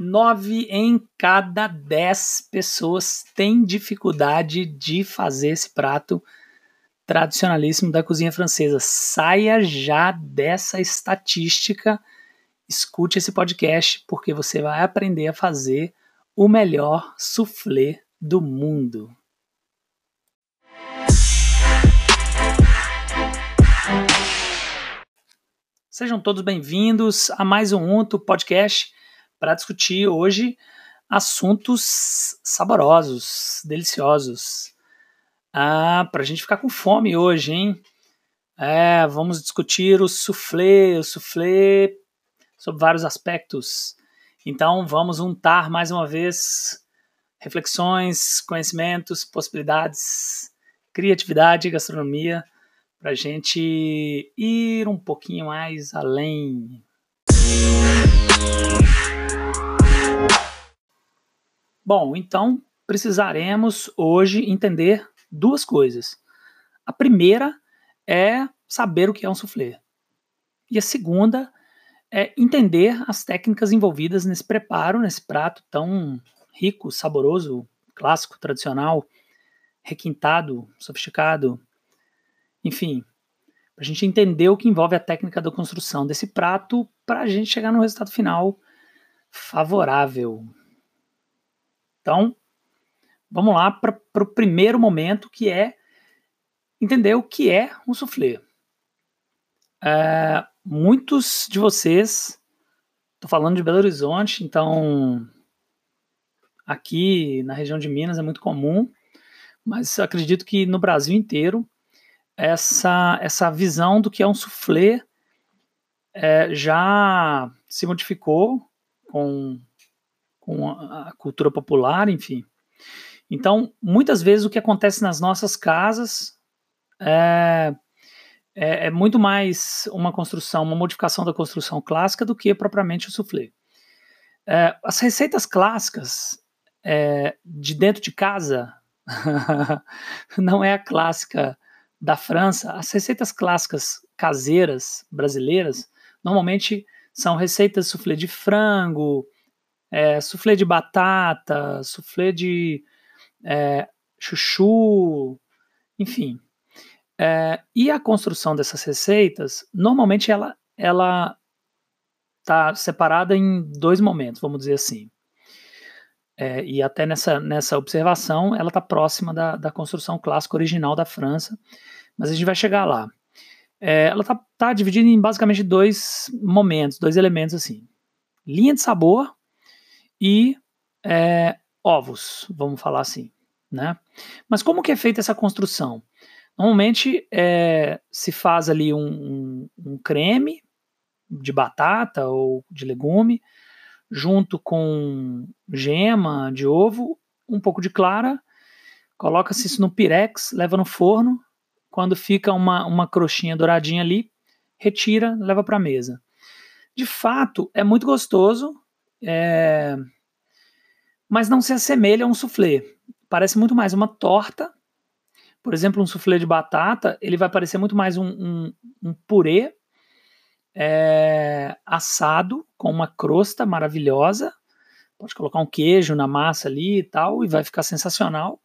Nove em cada dez pessoas têm dificuldade de fazer esse prato tradicionalíssimo da cozinha francesa. Saia já dessa estatística, escute esse podcast, porque você vai aprender a fazer o melhor soufflé do mundo. Sejam todos bem-vindos a mais um Unto Podcast para discutir hoje assuntos saborosos, deliciosos. Ah, para a gente ficar com fome hoje, hein? É, vamos discutir o soufflé, o soufflé sobre vários aspectos. Então vamos untar mais uma vez reflexões, conhecimentos, possibilidades, criatividade gastronomia para a gente ir um pouquinho mais além. Bom, então precisaremos hoje entender duas coisas. A primeira é saber o que é um soufflé. E a segunda é entender as técnicas envolvidas nesse preparo, nesse prato tão rico, saboroso, clássico, tradicional, requintado, sofisticado, enfim, para a gente entender o que envolve a técnica da construção desse prato, para a gente chegar no resultado final favorável. Então, vamos lá para o primeiro momento, que é entender o que é um soufflé. É, muitos de vocês, estou falando de Belo Horizonte, então aqui na região de Minas é muito comum, mas acredito que no Brasil inteiro essa, essa visão do que é um soufflé é, já se modificou com, com a cultura popular, enfim. Então, muitas vezes o que acontece nas nossas casas é, é, é, muito mais uma construção, uma modificação da construção clássica do que propriamente o soufflé. É, as receitas clássicas é, de dentro de casa não é a clássica da França, as receitas clássicas caseiras brasileiras normalmente são receitas soufflé de frango, é, soufflé de batata, soufflé de é, chuchu, enfim. É, e a construção dessas receitas, normalmente ela ela está separada em dois momentos, vamos dizer assim. É, e até nessa, nessa observação, ela está próxima da, da construção clássica original da França, mas a gente vai chegar lá. É, ela está tá dividida em basicamente dois momentos, dois elementos assim: linha de sabor e é, ovos, vamos falar assim, né? Mas como que é feita essa construção? Normalmente é, se faz ali um, um, um creme de batata ou de legume, junto com gema de ovo, um pouco de clara, coloca-se isso no pirex, leva no forno, quando fica uma, uma crostinha douradinha ali, retira, leva para a mesa. De fato, é muito gostoso, é... mas não se assemelha a um soufflé. Parece muito mais uma torta. Por exemplo, um soufflé de batata, ele vai parecer muito mais um, um, um purê é, assado com uma crosta maravilhosa. Pode colocar um queijo na massa ali e tal, e vai ficar sensacional.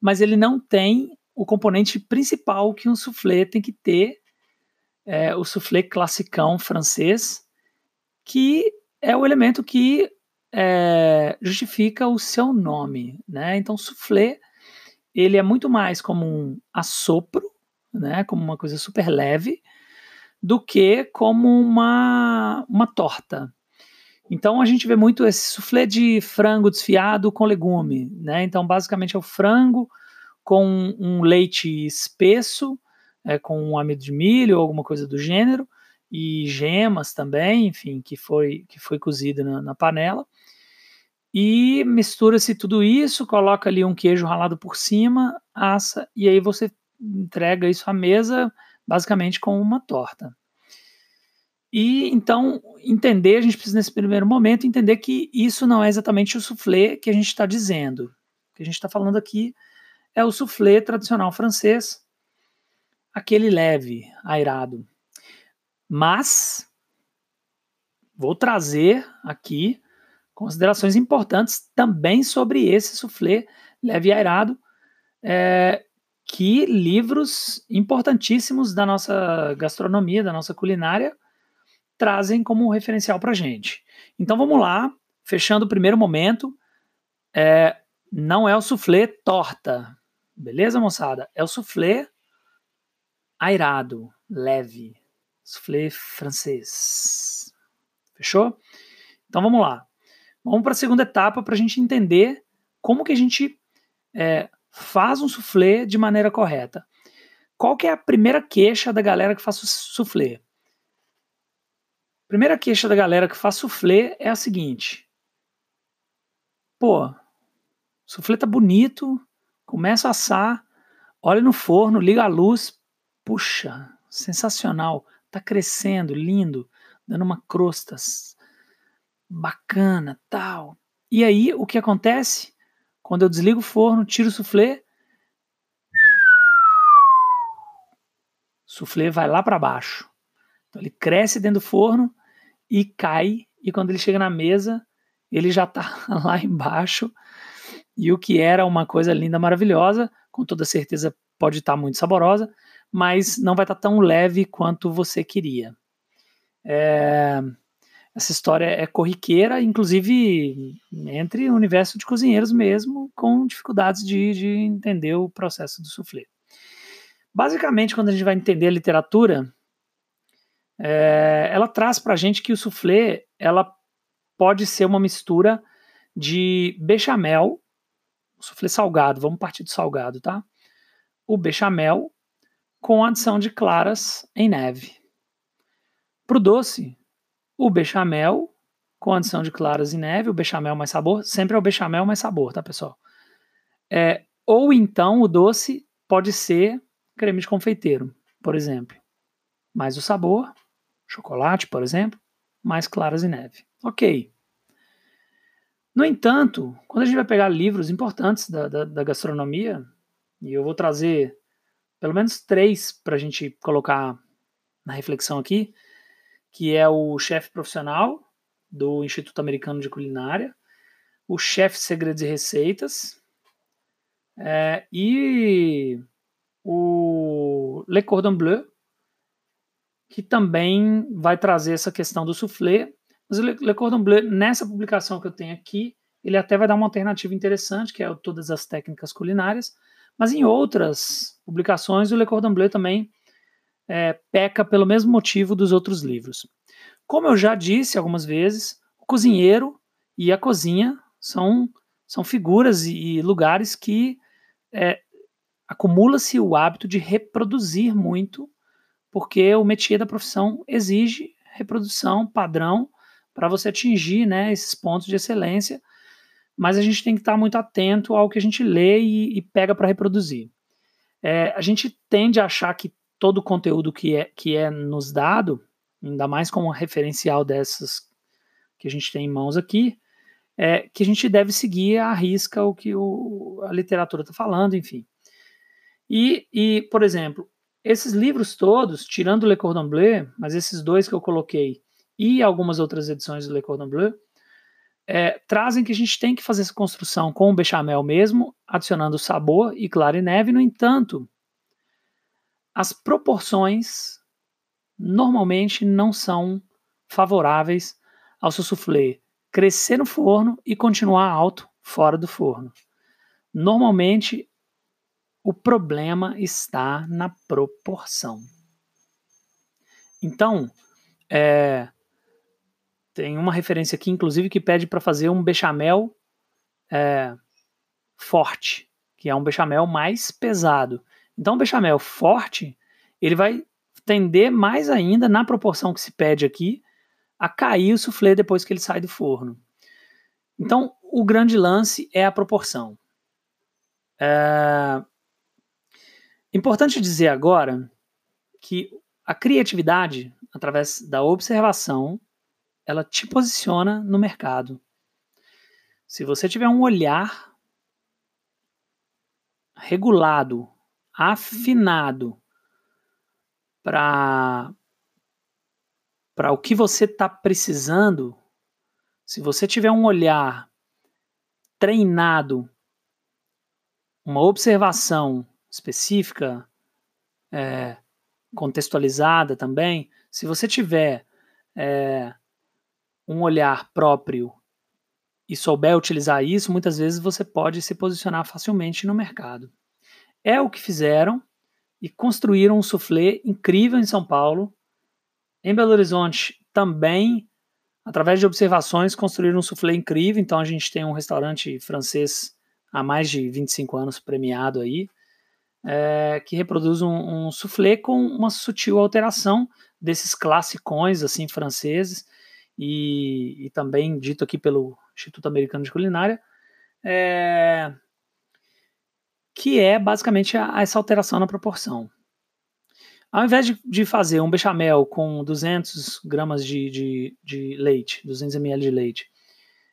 Mas ele não tem o componente principal que um soufflé tem que ter, é, o soufflé classicão francês, que é o elemento que é, justifica o seu nome, né? Então, soufflé ele é muito mais como um assopro, né? Como uma coisa super leve, do que como uma, uma torta. Então a gente vê muito esse soufflé de frango desfiado com legume, né? Então basicamente é o frango com um leite espesso, é, com um amido de milho ou alguma coisa do gênero e gemas também, enfim, que foi que foi cozido na, na panela. E mistura-se tudo isso, coloca ali um queijo ralado por cima, assa e aí você entrega isso à mesa basicamente com uma torta. E então, entender, a gente precisa nesse primeiro momento entender que isso não é exatamente o soufflé que a gente está dizendo. O que a gente está falando aqui é o soufflé tradicional francês, aquele leve, airado. Mas vou trazer aqui considerações importantes também sobre esse soufflé leve e airado, é, que livros importantíssimos da nossa gastronomia, da nossa culinária, trazem como referencial para gente. Então vamos lá, fechando o primeiro momento, é, não é o soufflé torta, beleza, moçada? É o soufflé airado, leve, soufflé francês. Fechou? Então vamos lá. Vamos para a segunda etapa para a gente entender como que a gente é, faz um soufflé de maneira correta. Qual que é a primeira queixa da galera que faz soufflé? Primeira queixa da galera que faz soufflé é a seguinte: pô, soufflé tá bonito, começa a assar, olha no forno, liga a luz, puxa, sensacional, tá crescendo, lindo, dando uma crosta bacana, tal. E aí o que acontece? Quando eu desligo o forno, tiro o soufflé, soufflé vai lá para baixo. Então ele cresce dentro do forno e cai, e quando ele chega na mesa, ele já está lá embaixo. E o que era uma coisa linda, maravilhosa, com toda certeza pode estar tá muito saborosa, mas não vai estar tá tão leve quanto você queria. É, essa história é corriqueira, inclusive entre o universo de cozinheiros mesmo, com dificuldades de, de entender o processo do soufflé. Basicamente, quando a gente vai entender a literatura, é, ela traz para a gente que o soufflé ela pode ser uma mistura de bechamel, soufflé salgado, vamos partir do salgado, tá? O bechamel com adição de claras em neve. Para o doce, o bechamel com adição de claras e neve, o bechamel mais sabor, sempre é o bechamel mais sabor, tá, pessoal? É, ou então o doce pode ser creme de confeiteiro, por exemplo. Mais o sabor, chocolate, por exemplo, mais claras e neve. Ok. No entanto, quando a gente vai pegar livros importantes da, da, da gastronomia, e eu vou trazer pelo menos três para a gente colocar na reflexão aqui, que é o chefe profissional do Instituto Americano de Culinária, o chefe Segredos e Receitas é, e o Le Cordon Bleu, que também vai trazer essa questão do soufflé. Mas o Le Cordon Bleu, nessa publicação que eu tenho aqui, ele até vai dar uma alternativa interessante, que é todas as técnicas culinárias, mas em outras publicações o Le Cordon Bleu também é, peca pelo mesmo motivo dos outros livros. Como eu já disse algumas vezes, o cozinheiro e a cozinha são, são figuras e, lugares que é, acumula-se o hábito de reproduzir muito, porque o métier da profissão exige reprodução padrão para você atingir né, esses pontos de excelência, mas a gente tem que estar muito atento ao que a gente lê e, e pega para reproduzir. É, a gente tende a achar que todo o conteúdo que é, que é nos dado, ainda mais como referencial dessas que a gente tem em mãos aqui, é que a gente deve seguir à risca o que o, a literatura está falando, enfim. E, e, por exemplo, esses livros todos, tirando Le Cordon Bleu, mas esses dois que eu coloquei e algumas outras edições do Le Cordon Bleu, é, trazem que a gente tem que fazer essa construção com o bechamel mesmo, adicionando sabor e clara e neve. No entanto, as proporções normalmente não são favoráveis ao seu soufflé crescer no forno e continuar alto fora do forno. Normalmente, o problema está na proporção. Então, é, tem uma referência aqui, inclusive, que pede para fazer um bechamel é, forte, que é um bechamel mais pesado. Então, o bechamel forte, ele vai tender mais ainda, na proporção que se pede aqui, a cair o soufflé depois que ele sai do forno. Então, o grande lance é a proporção. É... Importante dizer agora que a criatividade, através da observação, ela te posiciona no mercado. Se você tiver um olhar regulado afinado para para o que você está precisando, Se você tiver um olhar treinado, uma observação específica, é, contextualizada também, se você tiver é, um olhar próprio e souber utilizar isso, muitas vezes você pode se posicionar facilmente no mercado. É o que fizeram e construíram um soufflé incrível em São Paulo. Em Belo Horizonte também, através de observações, construíram um soufflé incrível. Então a gente tem um restaurante francês há mais de 25 anos premiado aí, é, que reproduz um, um soufflé com uma sutil alteração desses classicões assim franceses e, e também dito aqui pelo Instituto Americano de Culinária, é, que é basicamente a, essa alteração na proporção. Ao invés de, de, fazer um bechamel com 200 gramas de, de, de leite, 200 ml de leite,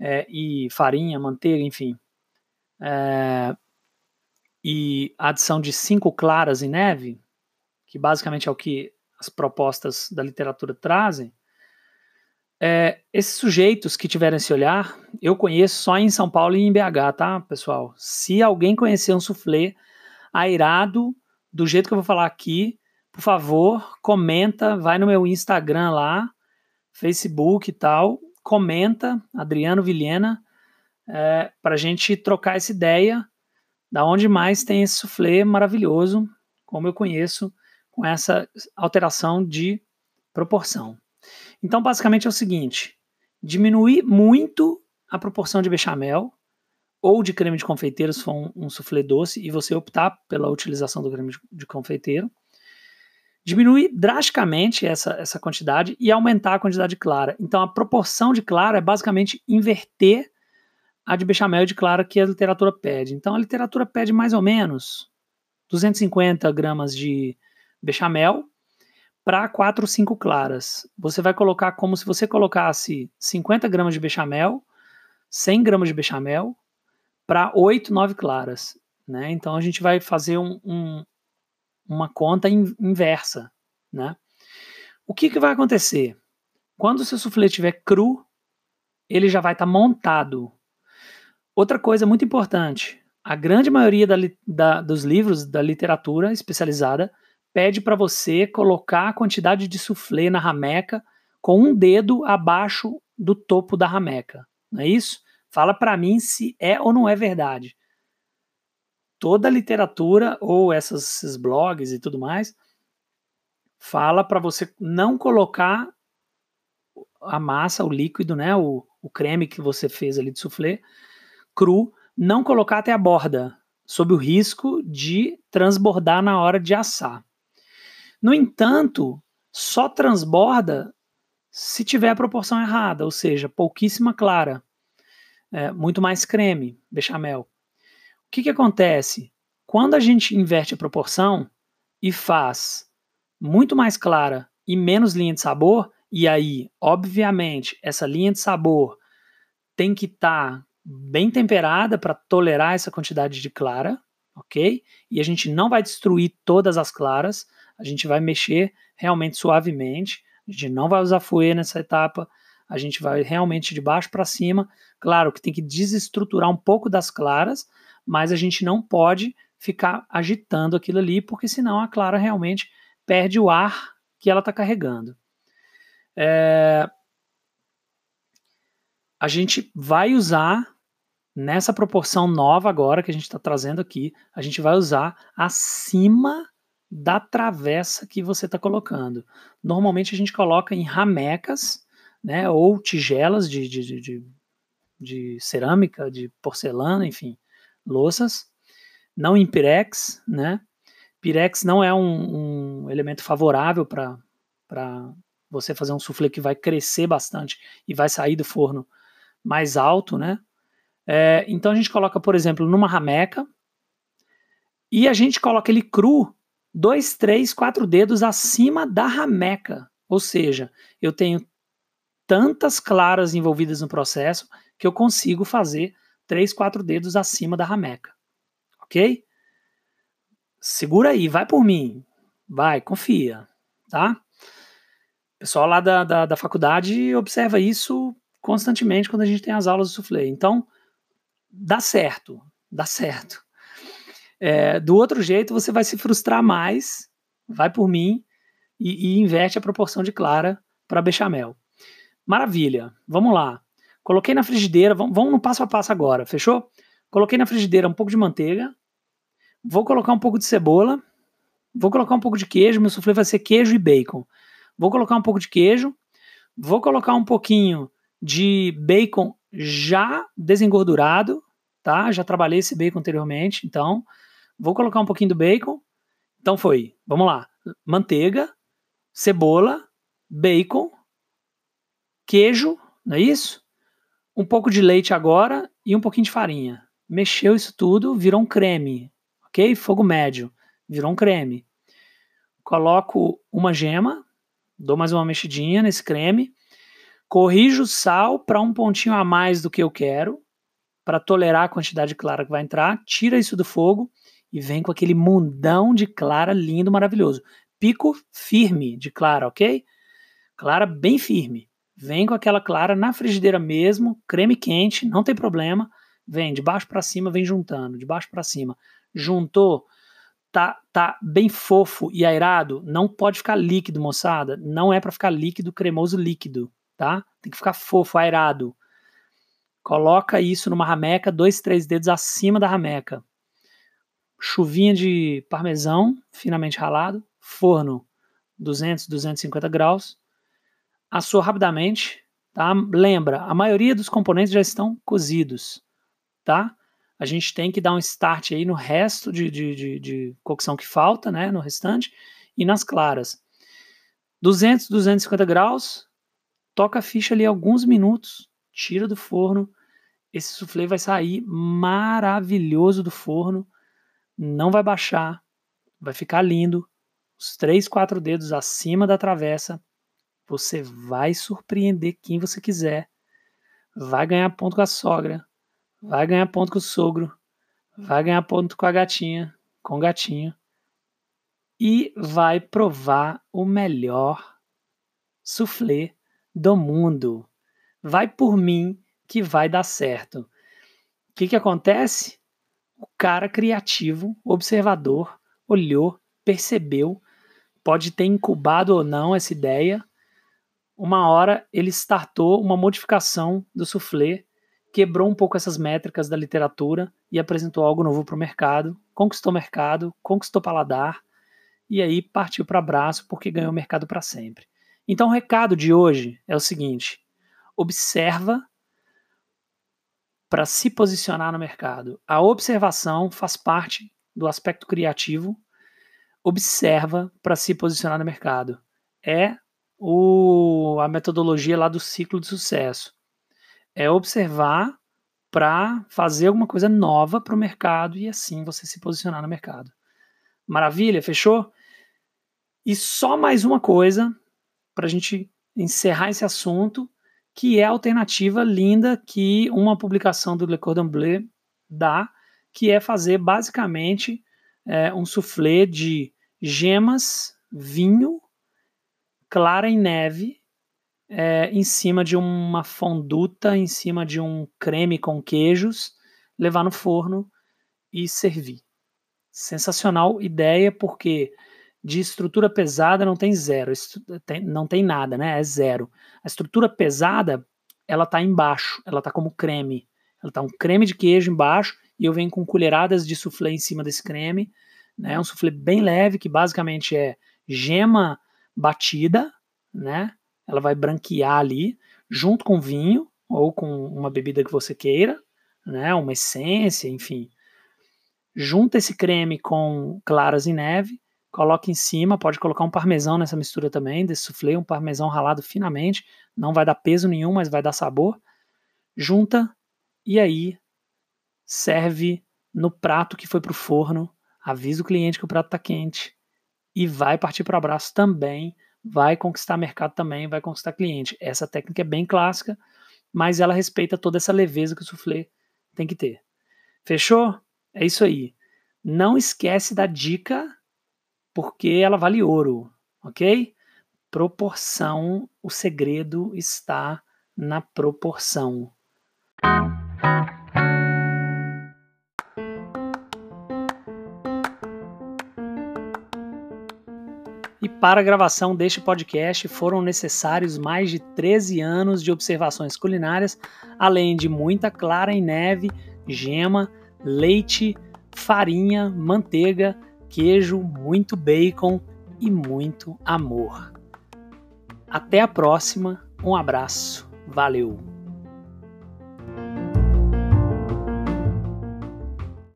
é, e farinha, manteiga, enfim, é, e adição de cinco claras em neve, que basicamente é o que as propostas da literatura trazem, é, esses sujeitos que tiveram esse olhar, eu conheço só em São Paulo e em BH, tá, pessoal? Se alguém conhecer um soufflé airado, do jeito que eu vou falar aqui, por favor, comenta, vai no meu Instagram lá, Facebook e tal, comenta, Adriano Vilhena, é, para a gente trocar essa ideia da onde mais tem esse soufflé maravilhoso, como eu conheço, com essa alteração de proporção. Então, basicamente é o seguinte: diminuir muito a proporção de bechamel ou de creme de confeiteiro, se for um, um soufflé doce, e você optar pela utilização do creme de, de confeiteiro. Diminuir drasticamente essa, essa quantidade e aumentar a quantidade de clara. Então, a proporção de clara é basicamente inverter a de bechamel e de clara que a literatura pede. Então, a literatura pede mais ou menos 250 gramas de bechamel para 4 ou 5 claras. Você vai colocar como se você colocasse 50 gramas de bechamel, 100 gramas de bechamel, para 8, 9 claras. Né? Então a gente vai fazer um, um, uma conta in, inversa. Né? O que, que vai acontecer? Quando o seu soufflé estiver cru, ele já vai estar tá montado. Outra coisa muito importante: a grande maioria da, da, dos livros da literatura especializada pede para você colocar a quantidade de soufflé na rameca com um dedo abaixo do topo da rameca. Não é isso? Fala para mim se é ou não é verdade. Toda a literatura ou essas, esses blogs e tudo mais fala para você não colocar a massa, o líquido, né, o, o creme que você fez ali de soufflé cru, não colocar até a borda, sob o risco de transbordar na hora de assar. No entanto, só transborda se tiver a proporção errada, ou seja, pouquíssima clara, é, muito mais creme, bechamel. O que, que acontece? Quando a gente inverte a proporção e faz muito mais clara e menos linha de sabor, e aí, obviamente, essa linha de sabor tem que estar tá bem temperada para tolerar essa quantidade de clara, ok? E a gente não vai destruir todas as claras, a gente vai mexer realmente suavemente, a gente não vai usar fouet nessa etapa, a gente vai realmente de baixo para cima. Claro que tem que desestruturar um pouco das claras, mas a gente não pode ficar agitando aquilo ali, porque senão a clara realmente perde o ar que ela está carregando. É... A gente vai usar nessa proporção nova agora que a gente está trazendo aqui, a gente vai usar acima da travessa que você está colocando. Normalmente a gente coloca em ramecas, né, ou tigelas de, de, de, de cerâmica, de porcelana, enfim, louças, não em pirex, né? Pirex não é um, um elemento favorável para você fazer um soufflé que vai crescer bastante e vai sair do forno mais alto, né? É, então a gente coloca, por exemplo, numa rameca e a gente coloca ele cru dois, três, quatro dedos acima da rameca. Ou seja, eu tenho tantas claras envolvidas no processo que eu consigo fazer três, quatro dedos acima da rameca. Ok? Segura aí, vai por mim. Vai, confia, tá? O pessoal lá da, da, da faculdade observa isso constantemente quando a gente tem as aulas do soufflé. Então, dá certo, dá certo. É, do outro jeito, você vai se frustrar mais, vai por mim e, e inverte a proporção de clara para bechamel. Maravilha, vamos lá. Coloquei na frigideira, vamos, vamos no passo a passo agora, fechou? Coloquei na frigideira um pouco de manteiga, vou colocar um pouco de cebola, vou colocar um pouco de queijo, meu soufflé vai ser queijo e bacon. Vou colocar um pouco de queijo, vou colocar um pouquinho de bacon já desengordurado, tá? Já trabalhei esse bacon anteriormente, então vou colocar um pouquinho do bacon. Então foi, vamos lá: manteiga, cebola, bacon, queijo, não é isso? Um pouco de leite agora e um pouquinho de farinha. Mexeu isso tudo, virou um creme, ok? Fogo médio, virou um creme. Coloco uma gema, dou mais uma mexidinha nesse creme, corrijo o sal para um pontinho a mais do que eu quero, para tolerar a quantidade clara que vai entrar, tira isso do fogo e vem com aquele mundão de clara lindo, maravilhoso. Pico firme de clara, ok? Clara bem firme. Vem com aquela clara na frigideira mesmo, creme quente, não tem problema. Vem de baixo para cima, vem juntando, de baixo para cima. Juntou, tá, tá bem fofo e airado, não pode ficar líquido, moçada. Não é para ficar líquido, cremoso líquido, tá? Tem que ficar fofo, airado. Coloca isso numa rameca, dois, três dedos acima da rameca. Chuvinha de parmesão, finamente ralado. Forno 200, 250 graus. Assou rapidamente, tá? Lembra, a maioria dos componentes já estão cozidos, tá? A gente tem que dar um start aí no resto de, de, de, de cocção que falta, né? No restante e nas claras. 200, 250 graus, toca a ficha ali alguns minutos, tira do forno. Esse soufflé vai sair maravilhoso do forno, não vai baixar, vai ficar lindo. Os três, quatro dedos acima da travessa, você vai surpreender quem você quiser. Vai ganhar ponto com a sogra, vai ganhar ponto com o sogro, vai ganhar ponto com a gatinha, com o gatinho e vai provar o melhor soufflé do mundo. Vai por mim que vai dar certo. O que, que acontece? O cara criativo, observador, olhou, percebeu, pode ter incubado ou não essa ideia. Uma hora ele startou uma modificação do soufflé, quebrou um pouco essas métricas da literatura e apresentou algo novo para o mercado, conquistou mercado, conquistou paladar e aí partiu para abraço porque ganhou mercado para sempre. Então o recado de hoje é o seguinte: observa para se posicionar no mercado. A observação faz parte do aspecto criativo. Observa para se posicionar no mercado. É o, a metodologia lá do ciclo de sucesso. É observar para fazer alguma coisa nova para o mercado e assim você se posicionar no mercado. Maravilha? Fechou? E só mais uma coisa para a gente encerrar esse assunto, que é a alternativa linda que uma publicação do Le Cordon Bleu dá, que é fazer basicamente é, um soufflé de gemas, vinho, clara em neve, é, em cima de uma fonduta, em cima de um creme com queijos, levar no forno e servir. Sensacional ideia, porque de estrutura pesada não tem zero, não tem nada, né? É zero. A estrutura pesada, ela tá embaixo, ela tá como creme. Ela tá um creme de queijo embaixo e eu venho com colheradas de soufflé em cima desse creme, né? Um soufflé bem leve que basicamente é gema batida, né? Ela vai branquear ali junto com vinho ou com uma bebida que você queira, né? Uma essência, enfim. Junta esse creme com claras em neve coloca em cima, pode colocar um parmesão nessa mistura também, desse soufflé, um parmesão ralado finamente, não vai dar peso nenhum, mas vai dar sabor. Junta e aí serve no prato que foi para o forno, avisa o cliente que o prato está quente e vai partir para o abraço também, vai conquistar mercado também, vai conquistar cliente. Essa técnica é bem clássica, mas ela respeita toda essa leveza que o soufflé tem que ter. Fechou? É isso aí. Não esquece da dica porque ela vale ouro, ok? Proporção, o segredo está na proporção. E para a gravação deste podcast foram necessários mais de 13 anos de observações culinárias, além de muita clara em neve, gema, leite, farinha, manteiga, queijo, muito bacon e muito amor. Até a próxima, um abraço, valeu!